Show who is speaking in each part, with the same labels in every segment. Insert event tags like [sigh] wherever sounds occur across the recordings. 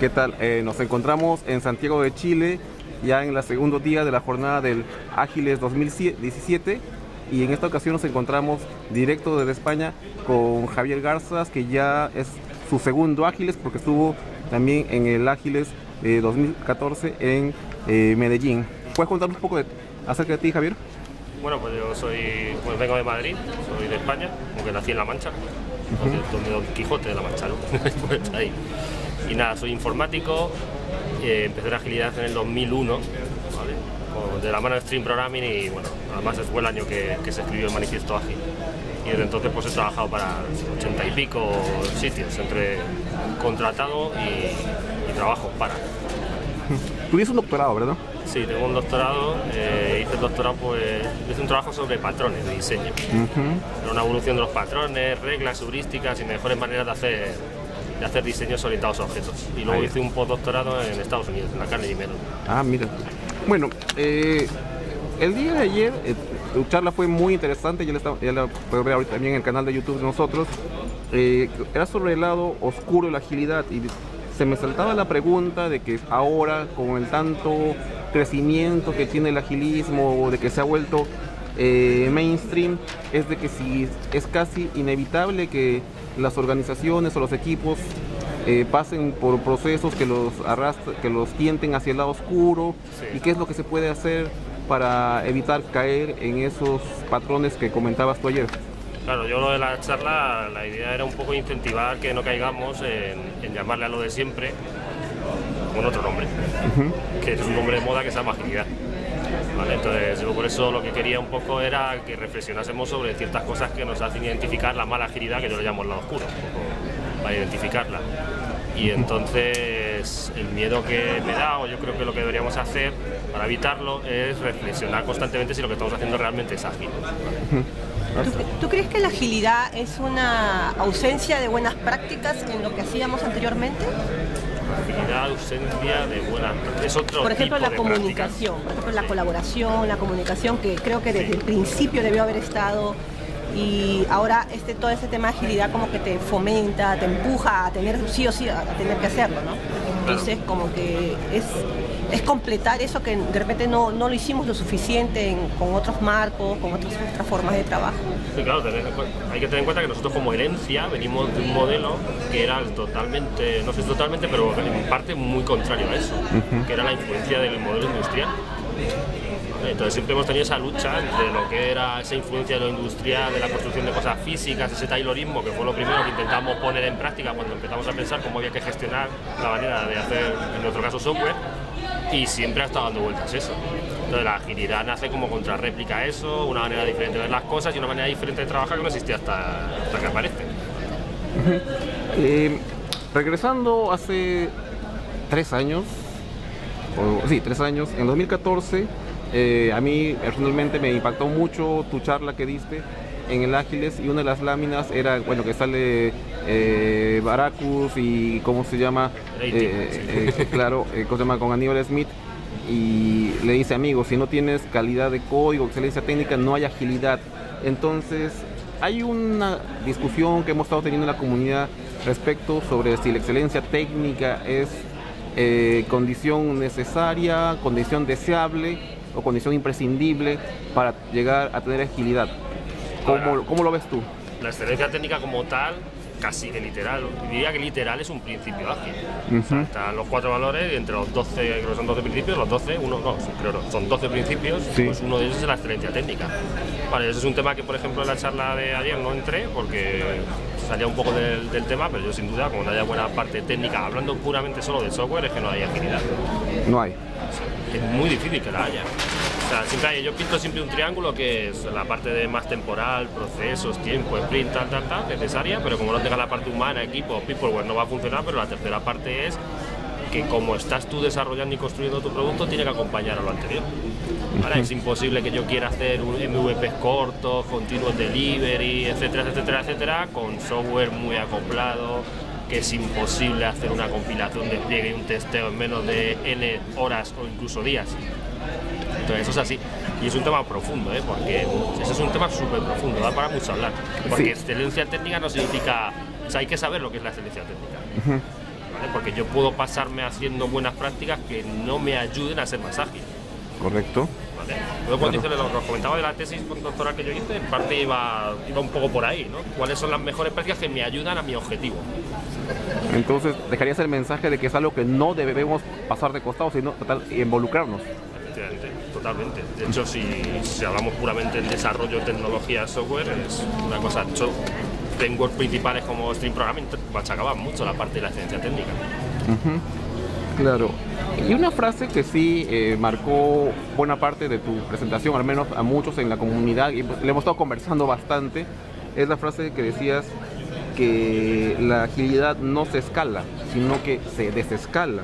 Speaker 1: ¿Qué tal? Eh, nos encontramos en Santiago de Chile, ya en el segundo día de la jornada del Ágiles 2017 y en esta ocasión nos encontramos directo desde España con Javier Garzas, que ya es su segundo Ágiles porque estuvo también en el Ágiles 2014 en eh, Medellín. ¿Puedes contarnos un poco de, acerca de ti, Javier?
Speaker 2: Bueno, pues yo soy, pues vengo de Madrid, soy de España, aunque nací en La Mancha, donde Don Quijote de La Mancha, ¿no? [laughs] Pues ahí. Y nada, soy informático, eh, empecé en agilidad en el 2001, de la mano de Stream Programming y bueno, además fue el año que, se escribió el manifiesto ágil. Y desde entonces pues he trabajado para ochenta y pico sitios, entre contratado y, trabajo para.
Speaker 1: Tuviste un doctorado, ¿verdad?
Speaker 2: Sí, tengo un doctorado, eh, hice el doctorado pues, hice un trabajo sobre patrones de diseño. una evolución de los patrones, reglas heurísticas y mejores maneras de hacer, de hacer diseños orientados a objetos. Y luego hice un postdoctorado en Estados Unidos, en la Carnegie Mellon.
Speaker 1: Ah, mira. Bueno, eh, el día de ayer eh, tu charla fue muy interesante, ya la, ya la puedo ver ahorita también en el canal de YouTube de nosotros. era sobre el lado oscuro de la agilidad y se me saltaba la pregunta de que ahora con el tanto crecimiento que tiene el agilismo, de que se ha vuelto eh, mainstream, es de que si es casi inevitable que las organizaciones o los equipos eh, pasen por procesos que los arrastren, que los tienten hacia el lado oscuro y qué es lo que se puede hacer para evitar caer en esos patrones que comentabas tú ayer.
Speaker 2: Claro, yo lo de la charla, la idea era un poco incentivar que no caigamos en llamarle a lo de siempre con otro nombre, que es un nombre de moda que se llama agilidad. Entonces yo por eso lo que quería un poco era que reflexionásemos sobre ciertas cosas que nos hacen identificar la mala agilidad, que yo le llamo el lado oscuro, para identificarla. Y entonces el miedo que me da, o yo creo que lo que deberíamos hacer para evitarlo, es reflexionar constantemente si lo que estamos haciendo realmente es ágil.
Speaker 3: ¿Tú, crees que la agilidad es una ausencia de buenas prácticas en lo que hacíamos anteriormente?
Speaker 2: Ausencia de buenas es otro
Speaker 3: Por ejemplo, la comunicación, por ejemplo, la colaboración, la comunicación que creo que desde el principio debió haber estado y ahora este todo ese tema de agilidad como que te fomenta, te empuja a tener sí o sí a tener que hacerlo, ¿no? Entonces como que es, es completar eso que de repente no, no lo hicimos lo suficiente con otros marcos, con otras, otras formas de trabajo.
Speaker 2: Sí, claro, hay que tener en cuenta que nosotros como herencia venimos de un modelo que era totalmente, no sé totalmente, pero en parte muy contrario a eso, que era la influencia del modelo industrial. Entonces siempre hemos tenido esa lucha entre lo que era esa influencia de lo industrial, de la construcción de cosas físicas, ese taylorismo, que fue lo primero que intentamos poner en práctica cuando empezamos a pensar cómo había que gestionar la manera de hacer, en nuestro caso, software, y siempre ha estado dando vueltas eso. Entonces la agilidad nace como contrarréplica a eso, una manera diferente de ver las cosas y una manera diferente de trabajar que no existía hasta, que aparece.
Speaker 1: Eh, regresando hace tres años, o, sí, tres años, en 2014 eh, a mí personalmente me impactó mucho tu charla que diste en el Ágiles y una de las láminas era, bueno, que sale eh, Baracus y cómo se llama, eh, eh, claro, ¿cómo se llama? Con Aníbal Smith y le dice, amigo, si no tienes calidad de código, excelencia técnica, no hay agilidad. Entonces, hay una discusión que hemos estado teniendo en la comunidad respecto sobre si la excelencia técnica es condición necesaria, condición deseable o condición imprescindible para llegar a tener agilidad. ¿Cómo, ¿cómo lo ves tú?
Speaker 2: La excelencia técnica como tal casi que literal, diría que literal es un principio ágil. están los cuatro valores y entre los 12, creo que son 12 principios, los 12, uno no, creo no, son 12 principios, pues uno de ellos es la excelencia técnica. Vale, ese es un tema que por ejemplo en la charla de ayer no entré porque salía un poco del, tema, pero yo sin duda, como no haya buena parte técnica, hablando puramente solo de software, es que no hay agilidad.
Speaker 1: No hay
Speaker 2: es muy difícil que la haya. Yo pinto siempre un triángulo que es la parte de más temporal, procesos, tiempo, sprint, tal, tal, tal, necesaria, pero como no tenga la parte humana, equipo, peopleware, no va a funcionar, pero la tercera parte es que como estás tú desarrollando y construyendo tu producto, tiene que acompañar a lo anterior. Es imposible que yo quiera hacer un MVP corto, continuous delivery, etcétera, etcétera, etcétera, con software muy acoplado, que es imposible hacer una compilación, despliegue y un testeo en menos de n horas o incluso días. Entonces eso es así. Y es un tema profundo, ¿eh? porque ese es un tema súper profundo, da para mucho hablar. Porque excelencia técnica no significa... O sea, hay que saber lo que es la excelencia técnica. porque yo puedo pasarme haciendo buenas prácticas que no me ayuden a ser más ágil.
Speaker 1: Correcto.
Speaker 2: ¿vale? Luego cuando hice lo que os comentaba de la tesis doctoral que yo hice, en parte iba, iba un poco por ahí, ¿no? ¿Cuáles son las mejores prácticas que me ayudan a mi objetivo?
Speaker 1: Entonces, dejarías el mensaje de que es algo que no debemos pasar de costado, sino total, involucrarnos.
Speaker 2: Efectivamente, totalmente. De hecho, si, hablamos puramente en desarrollo de tecnología software, es una cosa. De hecho, frameworks principales como Stream Programming machacaban mucho la parte de la ciencia técnica.
Speaker 1: Claro. Y una frase que sí eh, marcó buena parte de tu presentación, al menos a muchos en la comunidad, y le hemos estado conversando bastante, es la frase que decías que la agilidad no se escala, sino que se desescala.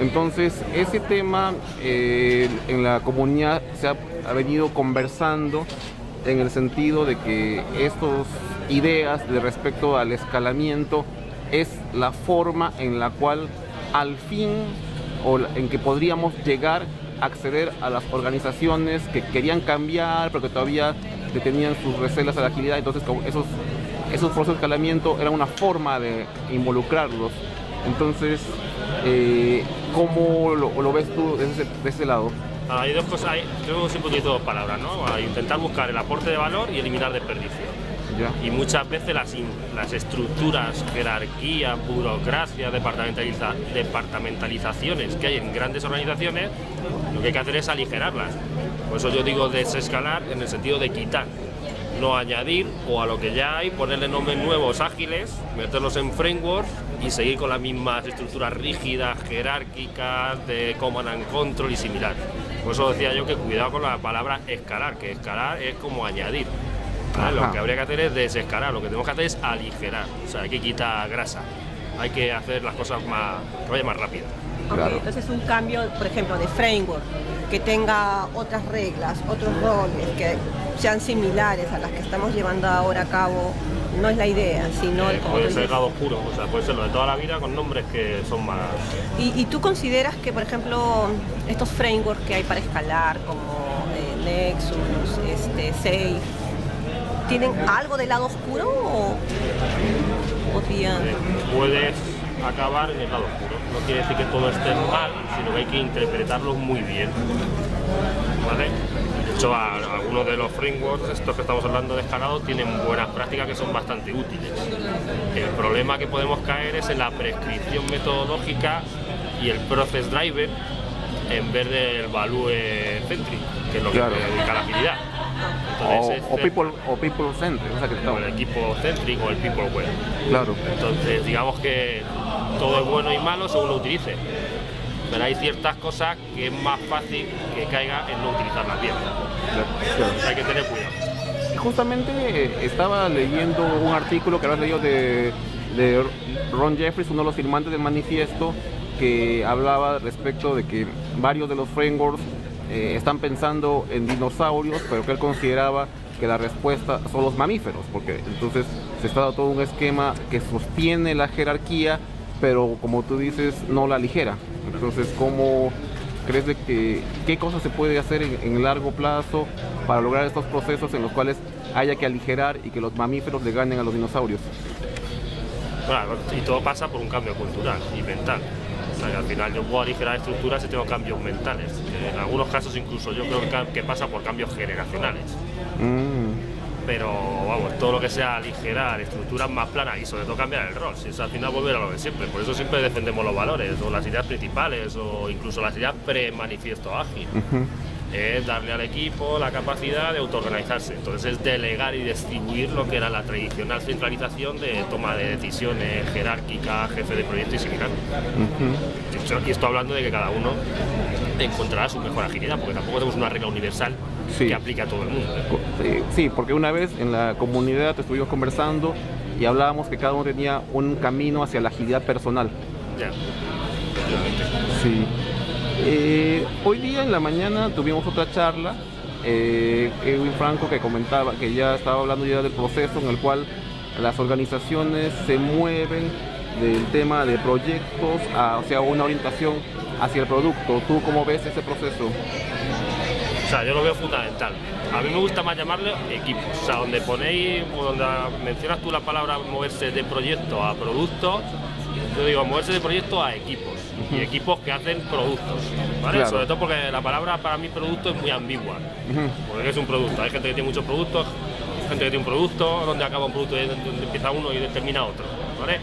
Speaker 1: Entonces, ese tema eh, en la comunidad se ha, venido conversando en el sentido de que estas ideas de respecto al escalamiento es la forma en la cual al fin o en que podríamos llegar a acceder a las organizaciones que querían cambiar pero que todavía tenían sus recelas a la agilidad entonces esos esos procesos de escalamiento eran una forma de involucrarlos entonces eh, ¿cómo lo, lo ves tú desde de ese lado?
Speaker 2: Ah, Hay dos cosas, hay, yo siempre utilizo dos palabras, ¿no? Intentar buscar el aporte de valor y eliminar desperdicio.
Speaker 1: ¿Ya?
Speaker 2: Y muchas veces las, las estructuras, jerarquía, burocracia, departamentaliza- departamentalizaciones que hay en grandes organizaciones, lo que hay que hacer es aligerarlas. Por eso yo digo desescalar en el sentido de quitar, no añadir o a lo que ya hay, ponerle nombres nuevos ágiles, meterlos en frameworks y seguir con las mismas estructuras rígidas, jerárquicas, de command and control y similar. Por eso decía yo que cuidado con la palabra escalar, que escalar es como añadir. Lo que habría que hacer es desescalar, lo que tenemos que hacer es aligerar, o sea, hay que quitar grasa, hay que hacer las cosas más, que vaya más rápido.
Speaker 1: Claro.
Speaker 3: entonces un cambio, por ejemplo, de framework, que tenga otras reglas, otros roles, que sean similares a las que estamos llevando ahora a cabo, no es la idea, sino
Speaker 2: Eh, puede ser lado oscuro, o sea, puede ser lo de toda la vida con nombres que son más...
Speaker 3: ¿Y, y tú consideras que, por ejemplo, estos frameworks que hay para escalar, como eh, Nexus, este, Safe, tienen algo del lado oscuro o podrían...
Speaker 2: eh, puedes acabar en el lado oscuro. No quiere decir que todo esté mal, sino que hay que interpretarlo muy bien. ¿Vale? De hecho, a- algunos de los frameworks, estos que estamos hablando de escalado, tienen buenas prácticas que son bastante útiles. El problema que podemos caer es en la prescripción metodológica y el process driver en vez del value centric, que es lo
Speaker 1: Claro.
Speaker 2: que dedica la agilidad.
Speaker 1: O,
Speaker 2: Entonces,
Speaker 1: o
Speaker 2: este-
Speaker 1: people o people centered, o sea que
Speaker 2: o el equipo centric o el people web.
Speaker 1: claro.
Speaker 2: Entonces, digamos que todo es bueno y malo según lo utilice. Pero hay ciertas cosas que es más fácil que caiga en no utilizarlas bien.
Speaker 1: claro.
Speaker 2: Hay que tener cuidado.
Speaker 1: Justamente estaba leyendo un artículo que habías leído de, de Ron Jeffries, uno de los firmantes del manifiesto, que hablaba respecto de que varios de los frameworks eh, están pensando en dinosaurios, pero que él consideraba que la respuesta son los mamíferos, porque entonces se está dando todo un esquema que sostiene la jerarquía, pero como tú dices, no la ligera. Entonces, ¿cómo crees de que qué cosas se puede hacer en, en largo plazo para lograr estos procesos en los cuales haya que aligerar y que los mamíferos le ganen a los dinosaurios?
Speaker 2: Claro, y todo pasa por un cambio cultural y mental. O sea, que al final yo puedo aligerar estructuras si tengo cambios mentales. en algunos casos incluso yo creo que pasa por cambios generacionales.
Speaker 1: Mm,
Speaker 2: Pero vamos, todo lo que sea aligerar, estructuras más planas y sobre todo cambiar el rol, si es al final volver a lo de siempre. Por eso siempre defendemos los valores o las ideas principales o incluso las ideas pre-manifiesto ágil. Es darle al equipo la capacidad de autoorganizarse. Entonces es delegar y distribuir lo que era la tradicional centralización de toma de decisiones jerárquica, jefe de proyecto y similar.
Speaker 1: Ujú.
Speaker 2: Y esto hablando de que cada uno encontrará su mejor agilidad, porque tampoco tenemos una regla universal
Speaker 1: Sí.
Speaker 2: que aplique a todo el mundo.
Speaker 1: Sí, Sí, porque una vez en la comunidad estuvimos conversando y hablábamos que cada uno tenía un camino hacia la agilidad personal.
Speaker 2: Ya.
Speaker 1: Sí. Eh, hoy día en la mañana tuvimos otra charla, eh, Edwin Franco que comentaba que ya estaba hablando ya del proceso en el cual las organizaciones se mueven del tema de proyectos a, o sea, una orientación hacia el producto. ¿Tú cómo ves ese proceso?
Speaker 2: O sea, yo lo veo fundamental. A mí me gusta más llamarle equipos. O sea, donde ponéis, o donde mencionas tú la palabra moverse de proyecto a producto, yo digo, moverse de proyecto a equipos y equipos que hacen productos, ¿vale?
Speaker 1: Claro.
Speaker 2: Sobre todo porque la palabra para mí producto es muy ambigua, porque es un producto. Hay gente que tiene muchos productos, gente que tiene un producto, donde acaba un producto y donde empieza uno y termina otro, ¿vale?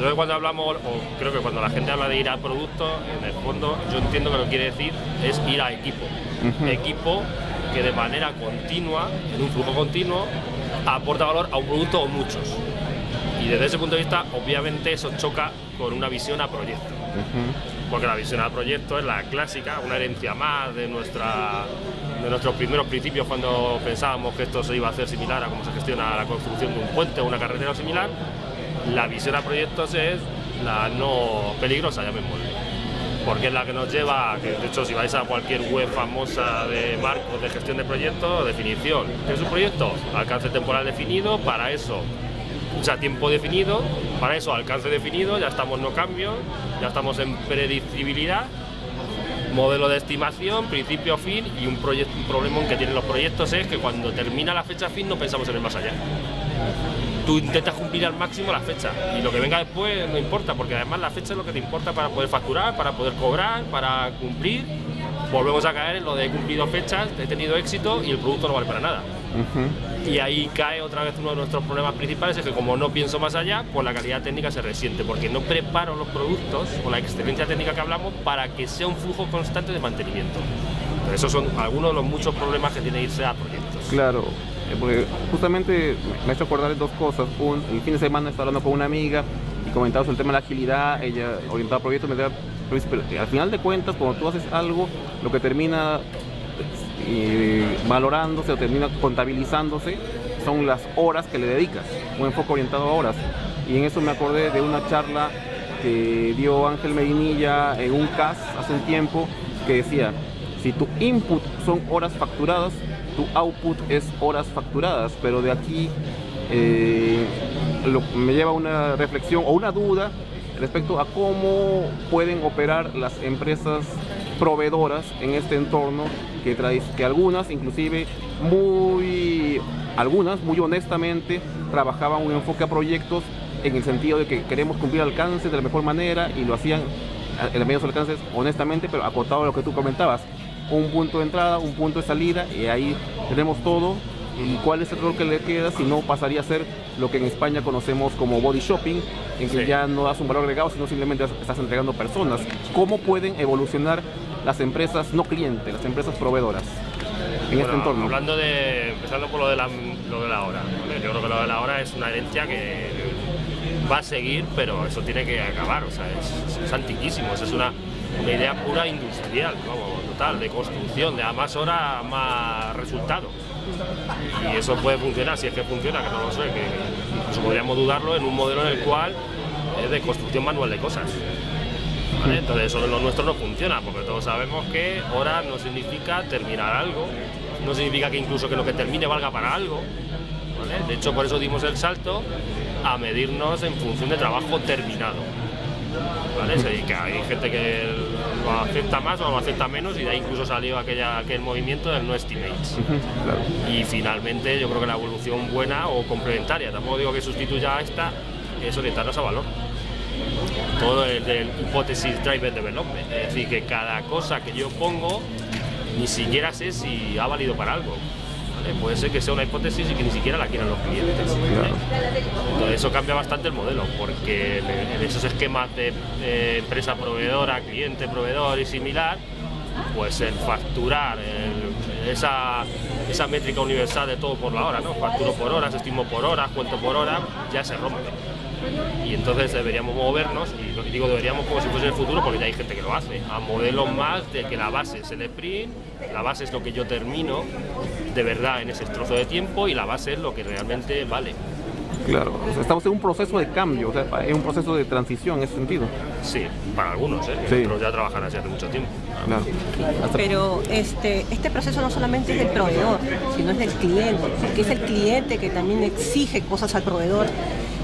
Speaker 2: Entonces cuando hablamos, o creo que cuando la gente habla de ir a producto, en el fondo yo entiendo que lo que quiere decir es ir a equipo. Equipo que de manera continua, en un flujo continuo, aporta valor a un producto o muchos. Y desde ese punto de vista, obviamente eso choca con una visión a proyecto. Porque la visión a proyecto es la clásica, una herencia más de, nuestra, de nuestros primeros principios cuando pensábamos que esto se iba a hacer similar a cómo se gestiona la construcción de un puente o una carretera o similar. La visión a proyectos es la no peligrosa, llamémosle. Porque es la que nos lleva, que de hecho si vais a cualquier web famosa de marcos de gestión de proyectos, definición. ¿Qué es un proyecto? Alcance temporal definido, para eso o sea, tiempo definido, para eso alcance definido, ya estamos no cambio, ya estamos en predictibilidad, modelo de estimación, principio fin y un, un problema que tienen los proyectos es que cuando termina la fecha fin no pensamos en el más allá. Tú intentas cumplir al máximo la fecha y lo que venga después no importa, porque además la fecha es lo que te importa para poder facturar, para poder cobrar, para cumplir. Volvemos a caer en lo de he cumplido fechas, he tenido éxito y el producto no vale para nada. Y ahí cae otra vez uno de nuestros problemas principales, es que como no pienso más allá, pues la calidad técnica se resiente, porque no preparo los productos o la excelencia técnica que hablamos para que sea un flujo constante de mantenimiento. Pero esos son algunos de los muchos problemas que tiene irse a proyectos.
Speaker 1: Claro, porque justamente me ha hecho acordar dos cosas. Un, el fin de semana estaba hablando con una amiga y comentaba sobre el tema de la agilidad, ella orientada a proyectos, me decía, "Luis, pero al final de cuentas, cuando tú haces algo, lo que termina eh, valorándose o termina contabilizándose son las horas que le dedicas, un enfoque orientado a horas. Y en eso me acordé de una charla que dio Ángel Medinilla en un CAS hace un tiempo que decía, si tu input son horas facturadas, output es horas facturadas, pero de aquí eh, lo- me lleva una reflexión o una duda respecto a cómo pueden operar las empresas proveedoras en este entorno que, que algunas inclusive muy algunas muy honestamente trabajaban un enfoque a proyectos en el sentido de que queremos cumplir alcances de la mejor manera y lo hacían en los medios alcances honestamente pero acotado a lo que tú comentabas un punto de entrada un punto de salida y ahí tenemos todo y cuál es el rol que le queda si no pasaría a ser lo que en España conocemos como body shopping, en que
Speaker 2: Sí.
Speaker 1: ya no das un valor agregado, sino simplemente estás entregando personas. ¿Cómo pueden evolucionar las empresas no clientes, las empresas proveedoras en este
Speaker 2: Bueno,
Speaker 1: entorno?
Speaker 2: Hablando de, empezando por lo de la, lo de la hora, ¿vale? yo creo que lo de la hora es una herencia que va a seguir, pero eso tiene que acabar, o sea, es, es antiquísimo, es una, una idea pura industrial, vamos, total, de construcción, de a más hora, más resultado. Y eso puede funcionar, si es que funciona, que no lo sé, que incluso podríamos dudarlo en un modelo en el cual es de construcción manual de cosas. Entonces eso en lo nuestro no funciona, porque todos sabemos que hora no significa terminar algo, no significa que incluso que lo que termine valga para algo. De hecho, por eso dimos el salto a medirnos en función de trabajo terminado. ¿vale? Sí, que hay gente que lo acepta más o lo acepta menos y de ahí incluso salió aquella, aquel movimiento del no estimates.
Speaker 1: Claro.
Speaker 2: Y finalmente yo creo que la evolución buena o complementaria, tampoco digo que sustituya a esta, es orientarnos a valor. Todo el del hipótesis driven development, es decir, que cada cosa que yo pongo ni siquiera sé si ha valido para algo. ¿Vale? Puede ser que sea una hipótesis y que ni siquiera la quieran los clientes. Entonces eso cambia bastante el modelo, porque en, en esos esquemas de eh, empresa proveedora, cliente proveedor y similar, pues el facturar, el- esa, esa métrica universal de todo por la hora, ¿no? Facturo por horas, estimo por horas, cuento por hora, ya se rompe. Y entonces deberíamos movernos, y lo que digo deberíamos como si fuese el futuro, porque ya hay gente que lo hace, a modelos más de que la base es el sprint, la base es lo que yo termino de verdad en ese trozo de tiempo y la base es lo que realmente vale.
Speaker 1: Claro, o sea, estamos en un proceso de cambio, o sea, es un proceso de transición en ese sentido.
Speaker 2: Sí, para algunos, ¿eh?
Speaker 1: Sí.
Speaker 2: Otros ya trabajan así hace mucho tiempo.
Speaker 1: Claro.
Speaker 3: Pero este, este proceso no solamente es del proveedor, sino es del cliente, porque es el cliente que también exige cosas al proveedor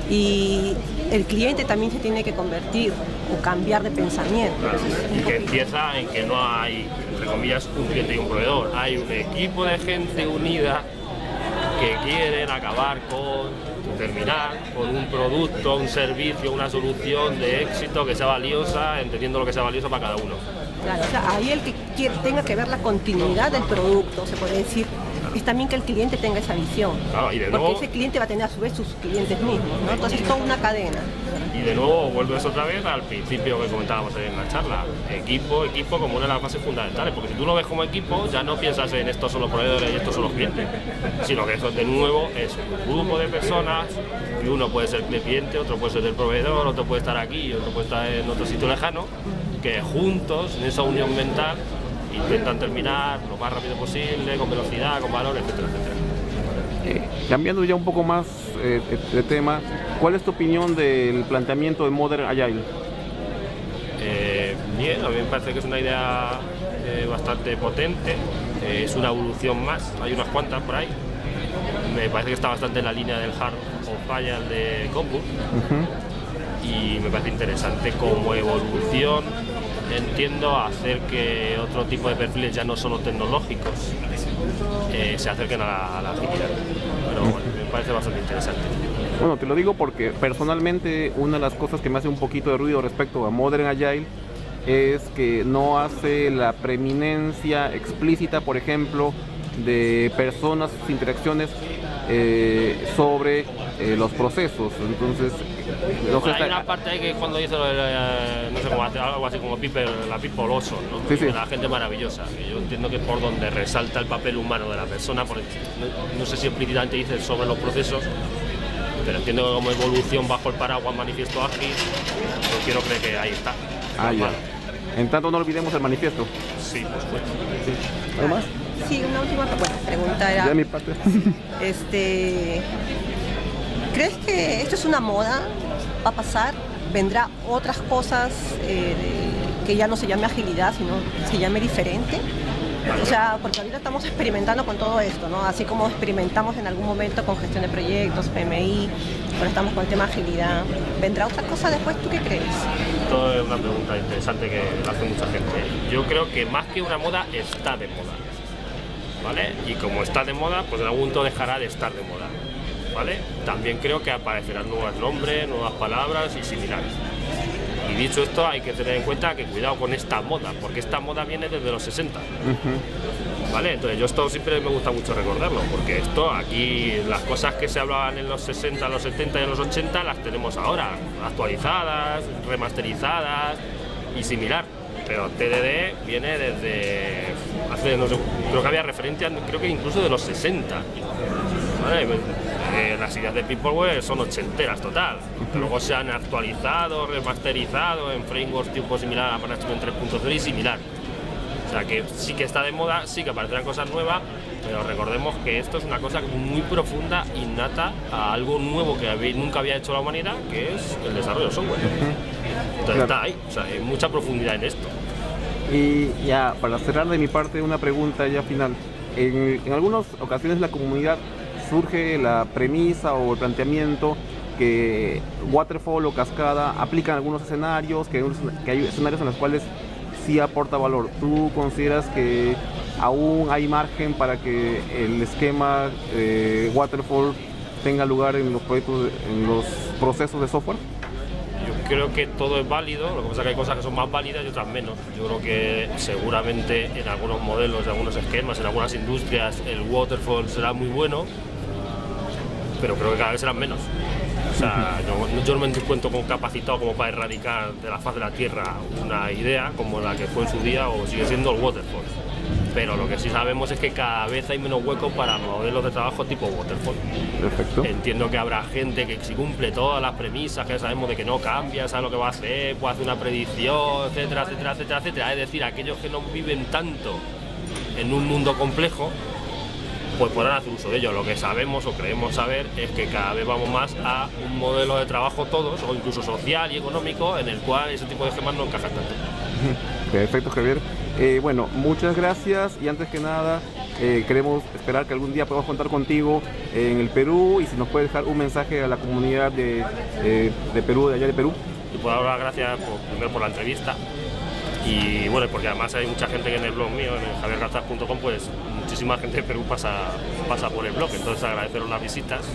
Speaker 3: y el cliente también se tiene que convertir o cambiar de pensamiento.
Speaker 2: Claro, y que empieza en que no hay, entre comillas, un cliente y un proveedor. Hay un equipo de gente unida que quieren acabar con terminar con un producto, un servicio, una solución de éxito que sea valiosa, entendiendo lo que sea valioso para cada uno.
Speaker 3: Claro, o sea, ahí el que tenga que ver la continuidad del producto, se puede decir, es también que el cliente tenga esa visión. porque ese cliente va a tener a su vez sus clientes mismos, ¿no? Entonces es toda una cadena.
Speaker 2: Y de nuevo vuelves otra vez al principio que comentábamos en la charla. Equipo, equipo como una de las bases fundamentales, porque si tú lo ves como equipo, ya no piensas en estos son los proveedores y estos son los clientes, sino que eso de nuevo es un grupo de personas, y uno puede ser cliente, otro puede ser del proveedor, otro puede estar aquí, otro puede estar en otro sitio lejano, que juntos, en esa unión mental, intentan terminar lo más rápido posible, con velocidad, con valor, etcétera.
Speaker 1: Eh, cambiando ya un poco más eh, de tema, ¿cuál es tu opinión del planteamiento de Modern Agile?
Speaker 2: Eh, bien, a mí me parece que es una idea bastante potente, es una evolución más, hay unas cuantas por ahí. Me parece que está bastante en la línea del hard of agile de Combus y me parece interesante como evolución entiendo hacer que otro tipo de perfiles ya no solo tecnológicos eh, se acerquen a la, agilidad. Pero bueno, me parece bastante interesante.
Speaker 1: Bueno, te lo digo porque personalmente una de las cosas que me hace un poquito de ruido respecto a Modern Agile es que no hace la preeminencia explícita, por ejemplo, de personas, interacciones eh, sobre eh, los procesos. Entonces,
Speaker 2: hay una parte ahí que cuando dice eh, no sé cómo hace algo así como people, la people oso, ¿no? la gente maravillosa. yo entiendo que por donde resalta el papel humano de la persona, porque no, sé si explícitamente dice sobre los procesos, pero entiendo que como evolución bajo el paraguas manifiesto ágil, yo quiero creer que ahí está.
Speaker 1: Ah, ya. En tanto no olvidemos el manifiesto.
Speaker 2: Sí, por supuesto.
Speaker 1: ¿Algo más?
Speaker 3: Sí, una última pregunta era.
Speaker 1: De mi parte. [laughs]
Speaker 3: este, ¿Crees que esto es una moda? ¿Va a pasar? ¿Vendrá otras cosas eh, que ya no se llame agilidad, sino se llame diferente? O sea, porque ahorita estamos experimentando con todo esto, ¿no? Así como experimentamos en algún momento con gestión de proyectos, PMI, ahora estamos con el tema agilidad. ¿Vendrá otra cosa después? ¿Tú qué crees?
Speaker 2: Esto es una pregunta interesante que hace mucha gente. Yo creo que más que una moda, está de moda. Y como está de moda, pues en algún momento dejará de estar de moda, ¿vale? También creo que aparecerán nuevos nombres, nuevas palabras y similares. Y dicho esto, hay que tener en cuenta que cuidado con esta moda, porque esta moda viene desde los 60. ¿Vale? Entonces yo esto siempre me gusta mucho recordarlo, porque esto aquí, las cosas que se hablaban en los 60, los 70 y en los 80 las tenemos ahora, actualizadas, remasterizadas y similar pero TDD viene desde hace, no sé, creo que había referencia, creo que incluso de los 60. Eh, las ideas de Peopleware son ochenteras total, luego se han actualizado, remasterizado en frameworks tipo similar a Management 3.0 y similar. O sea que sí que está de moda, sí que aparecerán cosas nuevas, pero recordemos que esto es una cosa muy profunda, innata a algo nuevo que nunca había hecho la humanidad, que es el desarrollo de software. Entonces está ahí, o sea, hay mucha profundidad en esto.
Speaker 1: Y ya, para cerrar de mi parte, una pregunta ya final. En, en algunas ocasiones la comunidad surge la premisa o el planteamiento que Waterfall o Cascada aplican algunos escenarios, que hay escenarios en los cuales sí aporta valor. ¿Tú consideras que aún hay margen para que el esquema eh, Waterfall tenga lugar en los proyectos, en los procesos de software?
Speaker 2: Yo creo que todo es válido, lo que pasa es que hay cosas que son más válidas y otras menos. Yo creo que seguramente en algunos modelos, en algunos esquemas, en algunas industrias, el waterfall será muy bueno, pero creo que cada vez serán menos. O sea, yo, yo, no me encuentro con capacitado como para erradicar de la faz de la Tierra una idea como la que fue en su día o sigue siendo el waterfall pero lo que sí sabemos es que cada vez hay menos huecos para modelos de trabajo tipo waterfall.
Speaker 1: Perfecto.
Speaker 2: Entiendo que habrá gente que si cumple todas las premisas, que ya sabemos de que no cambia, sabe lo que va a hacer, puede hacer una predicción, etcétera, etcétera, etcétera, etcétera. Es decir, aquellos que no viven tanto en un mundo complejo, pues podrán hacer uso de ello. Lo que sabemos o creemos saber es que cada vez vamos más a un modelo de trabajo todos, o incluso social y económico, en el cual ese tipo de gemas no encajan tanto. [laughs]
Speaker 1: Perfecto, Javier. Eh, bueno, muchas gracias y antes que nada eh, queremos esperar que algún día podamos contar contigo en el Perú y si nos puedes dejar un mensaje a la comunidad de, de Perú, de allá de Perú.
Speaker 2: Y por ahora gracias por, primero por la entrevista Y bueno, porque además hay mucha gente que en el blog mío, en javiergarzas.com, pues muchísima gente de Perú pasa, pasa por el blog. Entonces agradeceros las visitas,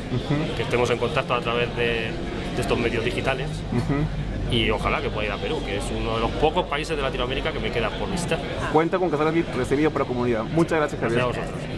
Speaker 2: que estemos en contacto a través de, de estos medios digitales. Y ojalá que pueda ir a Perú, que es uno de los pocos países de Latinoamérica que me queda por visitar.
Speaker 1: Cuenta con que serás recibido por la comunidad. Muchas gracias, Javier.
Speaker 2: Gracias a vosotros.